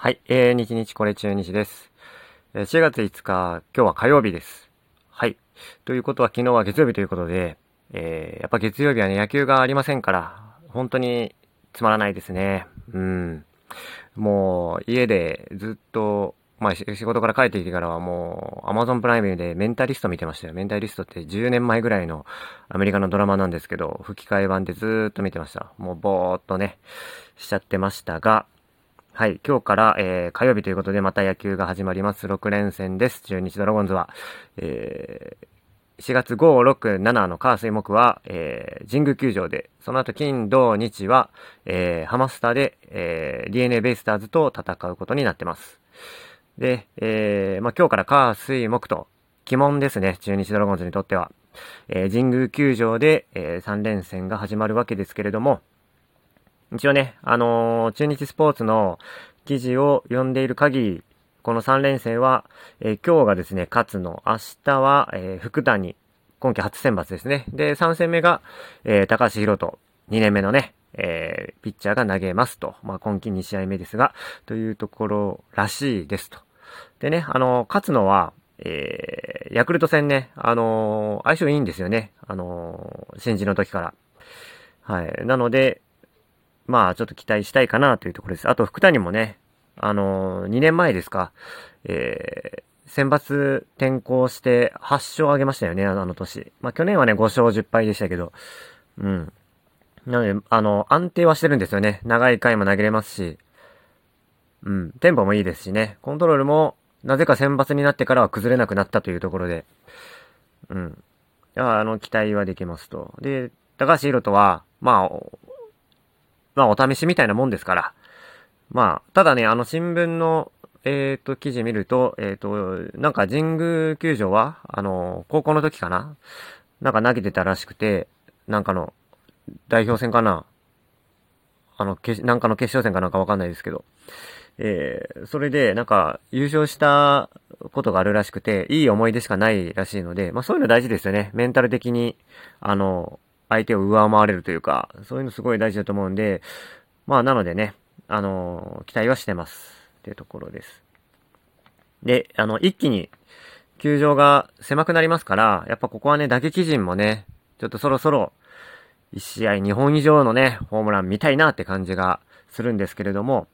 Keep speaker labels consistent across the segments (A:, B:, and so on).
A: はい、えー、日日これ中日です。えー、4月5日、今日は火曜日です。はい。ということは昨日は月曜日ということで、えー、やっぱ月曜日はね、野球がありませんから、本当につまらないですね。うん。もう、家でずっと、まあ、仕事から帰ってきてからはもう、アマゾンプライムでメンタリスト見てましたよ。メンタリストって10年前ぐらいのアメリカのドラマなんですけど、吹き替え版でずっと見てました。もうぼーっとね、しちゃってましたが、はい。今日から、えー、火曜日ということで、また野球が始まります。6連戦です。中日ドラゴンズは。えー、4月5、6、7の火水木は、えー、神宮球場で、その後金、土、日は、え、ハマスタで、え、DNA ベイスターズと戦うことになってます。で、え、まあ、今日から火水木と、鬼門ですね。中日ドラゴンズにとっては。え、神宮球場で、え、3連戦が始まるわけですけれども、一応ね、あのー、中日スポーツの記事を読んでいる限り、この3連戦は、えー、今日がですね、勝つの、明日は、えー、福谷、今季初選抜ですね。で、3戦目が、えー、高橋宏斗、2年目のね、えー、ピッチャーが投げますと。まあ、今季2試合目ですが、というところらしいですと。でね、あの、勝つのは、えー、ヤクルト戦ね、あのー、相性いいんですよね。あのー、新人の時から。はい。なので、まあ、ちょっと期待したいかなというところです。あと、福谷もね、あのー、2年前ですか、えー、選抜転校して8勝上げましたよね、あの年。まあ、去年はね、5勝10敗でしたけど、うん。なので、あの、安定はしてるんですよね。長い回も投げれますし、うん、テンポもいいですしね。コントロールも、なぜか選抜になってからは崩れなくなったというところで、うん。あの、期待はできますと。で、高橋宏斗は、まあ、まあお試しみたいなもんですから。まあ、ただね、あの新聞の、えっ、ー、と、記事見ると、えっ、ー、と、なんか神宮球場は、あの、高校の時かな？なんか投げてたらしくて、なんかの、代表戦かな？あの、けなんかの決勝戦かなんかわかんないですけど。えー、それで、なんか、優勝したことがあるらしくて、いい思い出しかないらしいので、まあそういうの大事ですよね。メンタル的に、あの、相手を上回れるというか、そういうのすごい大事だと思うんで、まあ、なのでね、あのー、期待はしてます。っていうところです。で、あの、一気に、球場が狭くなりますから、やっぱここはね、打撃陣もね、ちょっとそろそろ、1試合2本以上のね、ホームラン見たいなって感じがするんですけれども、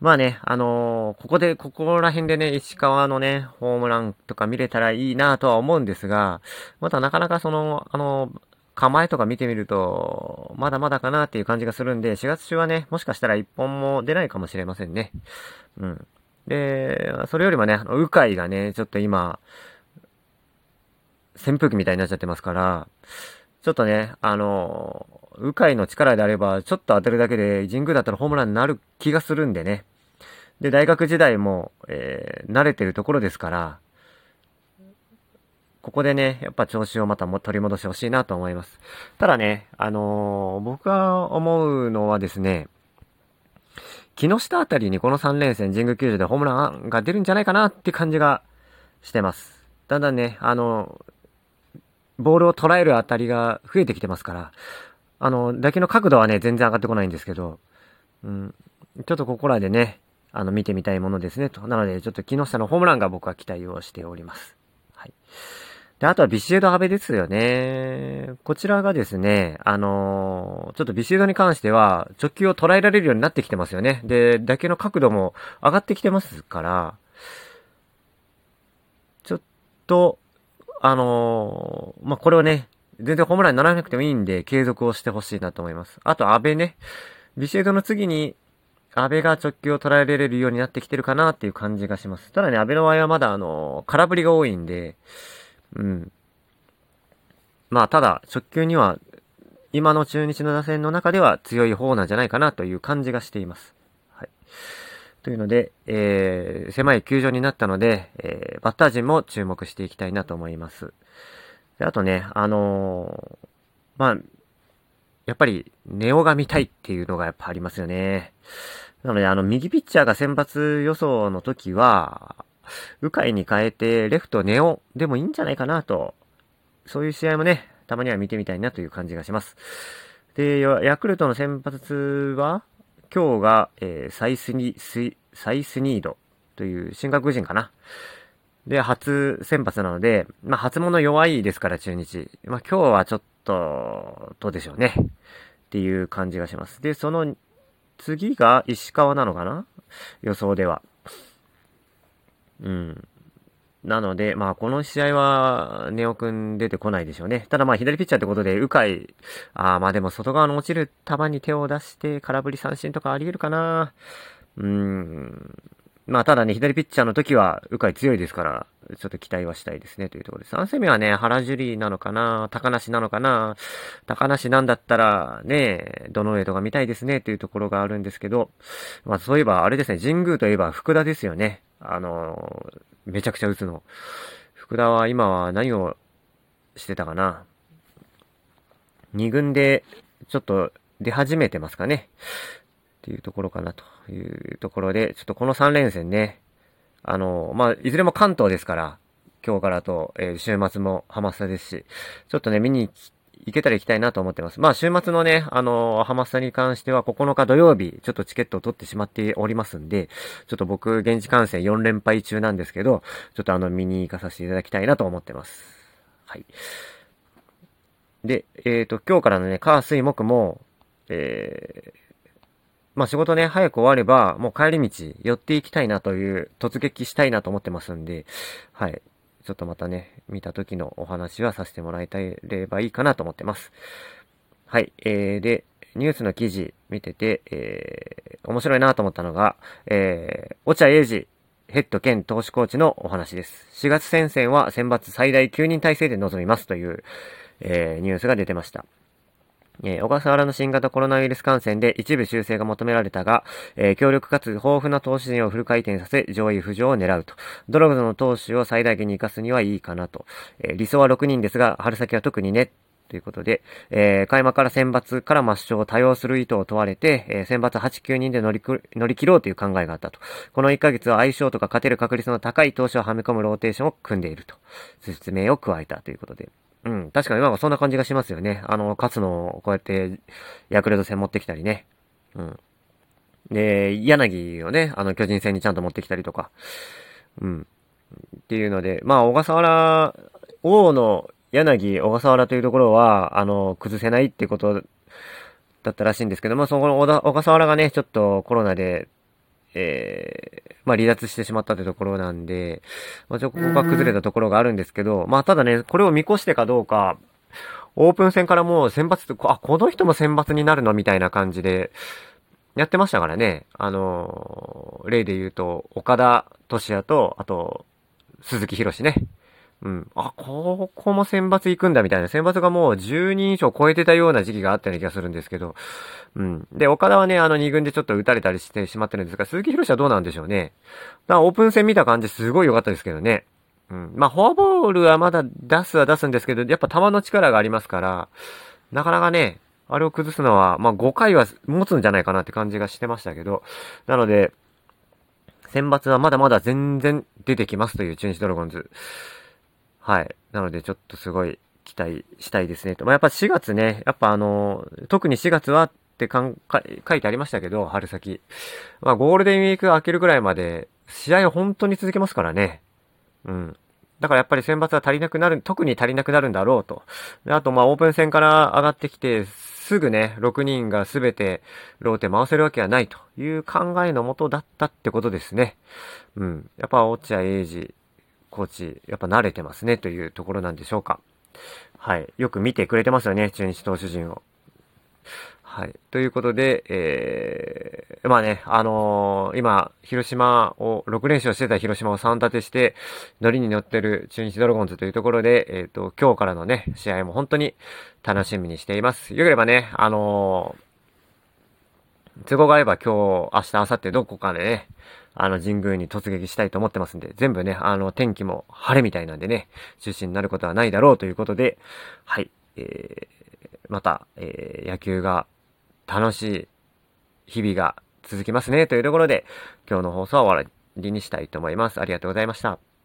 A: まあね、あのー、ここで、ここら辺でね、石川のね、ホームランとか見れたらいいなとは思うんですが、またなかなかその、あのー、構えとか見てみると、まだまだかなっていう感じがするんで、4月中はね、もしかしたら1本も出ないかもしれませんね。うん。で、それよりもね、あの、うかいがね、ちょっと今、扇風機みたいになっちゃってますから、ちょっとね、あの、うかいの力であれば、ちょっと当てるだけで、神宮だったらホームランになる気がするんでね。で、大学時代も、えー、慣れてるところですから、ここでね、やっぱ調子をまたも取り戻してほしいなと思います。ただね、あのー、僕が思うのはですね、木下あたりにこの3連戦神宮球場でホームランが出るんじゃないかなって感じがしてます。だんだんね、あの、ボールを捉えるあたりが増えてきてますから、あの、打球の角度はね、全然上がってこないんですけど、うん、ちょっとここらでね、あの、見てみたいものですね、と。なので、ちょっと木下のホームランが僕は期待をしております。はい。で、あとはビシエド阿部ですよね。こちらがですね、あのー、ちょっとビシエドに関しては、直球を捉えられるようになってきてますよね。で、打球の角度も上がってきてますから、ちょっと、あのー、まあ、これをね、全然ホームランにならなくてもいいんで、継続をしてほしいなと思います。あと、阿部ね、ビシエドの次に、安倍が直球を捉えられるようになってきてるかなっていう感じがします。ただね、安倍の場合はまだあの、空振りが多いんで、うん。まあ、ただ、直球には、今の中日の打線の中では強い方なんじゃないかなという感じがしています。はい。というので、えー、狭い球場になったので、えー、バッター陣も注目していきたいなと思います。であとね、あのー、まあ、やっぱり、ネオが見たいっていうのがやっぱありますよね。なので、あの、右ピッチャーが先発予想の時は、迂回に変えて、レフトネオでもいいんじゃないかなと、そういう試合もね、たまには見てみたいなという感じがします。で、ヤクルトの先発は、今日が、えー、サイスニ、サイスニードという新学人かな。で、初先発なので、まあ、初物弱いですから、中日。まあ、今日はちょっと、どうでしょうね。っていう感じがします。で、その次が石川なのかな？予想では。うん。なので、まあ、この試合は、ネオくん出てこないでしょうね。ただまあ、左ピッチャーってことで、うかい、ああ、まあでも外側の落ちる球に手を出して、空振り三振とかあり得るかな。うん。まあ、ただね、左ピッチャーの時は、うかい強いですから、ちょっと期待はしたいですね、というところです。3戦目はね、原樹里なのかな高梨なのかな高梨なんだったら、ね、どの上とか見たいですね、というところがあるんですけど、まあ、そういえば、あれですね、神宮といえば福田ですよね。あの、めちゃくちゃ打つの。福田は今は何をしてたかな？二軍でちょっと出始めてますかね？っていうところかなというところで、ちょっとこの3連戦ね、あの、まあ、いずれも関東ですから、今日からと、えー、週末もハマスタですし、ちょっとね、見に行き行けたら行きたいなと思ってます。まあ、週末のね、あのー、ハマスタに関しては9日土曜日、ちょっとチケットを取ってしまっておりますんで、ちょっと僕、現地観戦4連敗中なんですけど、ちょっとあの、見に行かさせていただきたいなと思ってます。はい。で、えっ、ー、と、今日からのね、火、水、木も、えー、まあ仕事ね、早く終われば、もう帰り道寄っていきたいなという、突撃したいなと思ってますんで、はい。ちょっとまたね、見た時のお話はさせてもらいたいればいいかなと思ってます。はい。えー、で、ニュースの記事見てて、えー、面白いなと思ったのが、えー、落合英二、ヘッド兼投手コーチのお話です。4月戦線は選抜最大9人体制で臨みますという、えー、ニュースが出てました。えー、小笠原の新型コロナウイルス感染で一部修正が求められたが、えー、強力かつ豊富な投手陣をフル回転させ、上位浮上を狙うと。ドラゴンズの投手を最大限に活かすにはいいかなと。えー、理想は6人ですが、春先は特にね、ということで、えー、開幕から選抜から抹消を多用する意図を問われて、えー、選抜8、9人で乗り乗り切ろうという考えがあったと。この1ヶ月は相性とか勝てる確率の高い投手をはめ込むローテーションを組んでいると。説明を加えたということで。うん、確かになんかそんな感じがしますよね。あの、勝つのをこうやってヤクルト戦持ってきたりね。うん。で、柳をね、あの、巨人戦にちゃんと持ってきたりとか。うん。っていうので、まあ、小笠原、王の柳、小笠原というところは、あの、崩せないってことだったらしいんですけども、そこの小笠原がね、ちょっとコロナでえー、まあ離脱してしまったというところなんで、まあちょっとここが崩れたところがあるんですけど、まあただね、これを見越してかどうか、オープン戦からもう選抜あ、この人も選抜になるのみたいな感じで、やってましたからね。あのー、例で言うと、岡田敏也と、あと、鈴木博士ね。うん。あ、ここも選抜行くんだみたいな。選抜がもう10人以上超えてたような時期があったような気がするんですけど。うん。で、岡田はね、あの2軍でちょっと打たれたりしてしまってるんですが、鈴木博士はどうなんでしょうね。だからオープン戦見た感じすごい良かったですけどね。うん。まあ、フォアボールはまだ出すは出すんですけど、やっぱ球の力がありますから、なかなかね、あれを崩すのは、まあ、5回は持つんじゃないかなって感じがしてましたけど、なので、選抜はまだまだ全然出てきますという中日ドラゴンズ。はい。なので、ちょっとすごい期待したいですねと。まあ、やっぱ4月ね、やっぱあの、特に4月はってかんか書いてありましたけど、春先。まあ、ゴールデンウィーク明けるぐらいまで、試合を本当に続けますからね。うん。だからやっぱり選抜は足りなくなる、特に足りなくなるんだろうと。であと、まあ、オープン戦から上がってきて、すぐね、6人が全てローテ回せるわけはないという考えのもとだったってことですね。うん。やっぱ、落合英二、コーチ、やっぱ慣れてますねというところなんでしょうか。はい。よく見てくれてますよね、中日投手陣を。はい。ということで、えー、まあね、あのー、今、広島を、6連勝してた広島を3立てして、乗りに乗ってる中日ドラゴンズというところで、えっ、ー、と、今日からのね、試合も本当に楽しみにしています。よければね、あのー、都合があれば今日、明日、明後日どこかでね、あの、神宮に突撃したいと思ってますんで、全部ね、あの、天気も晴れみたいなんでね、中止になることはないだろうということで、はい、えー、また、えー、野球が楽しい日々が続きますね、というところで、今日の放送は終わりにしたいと思います。ありがとうございました。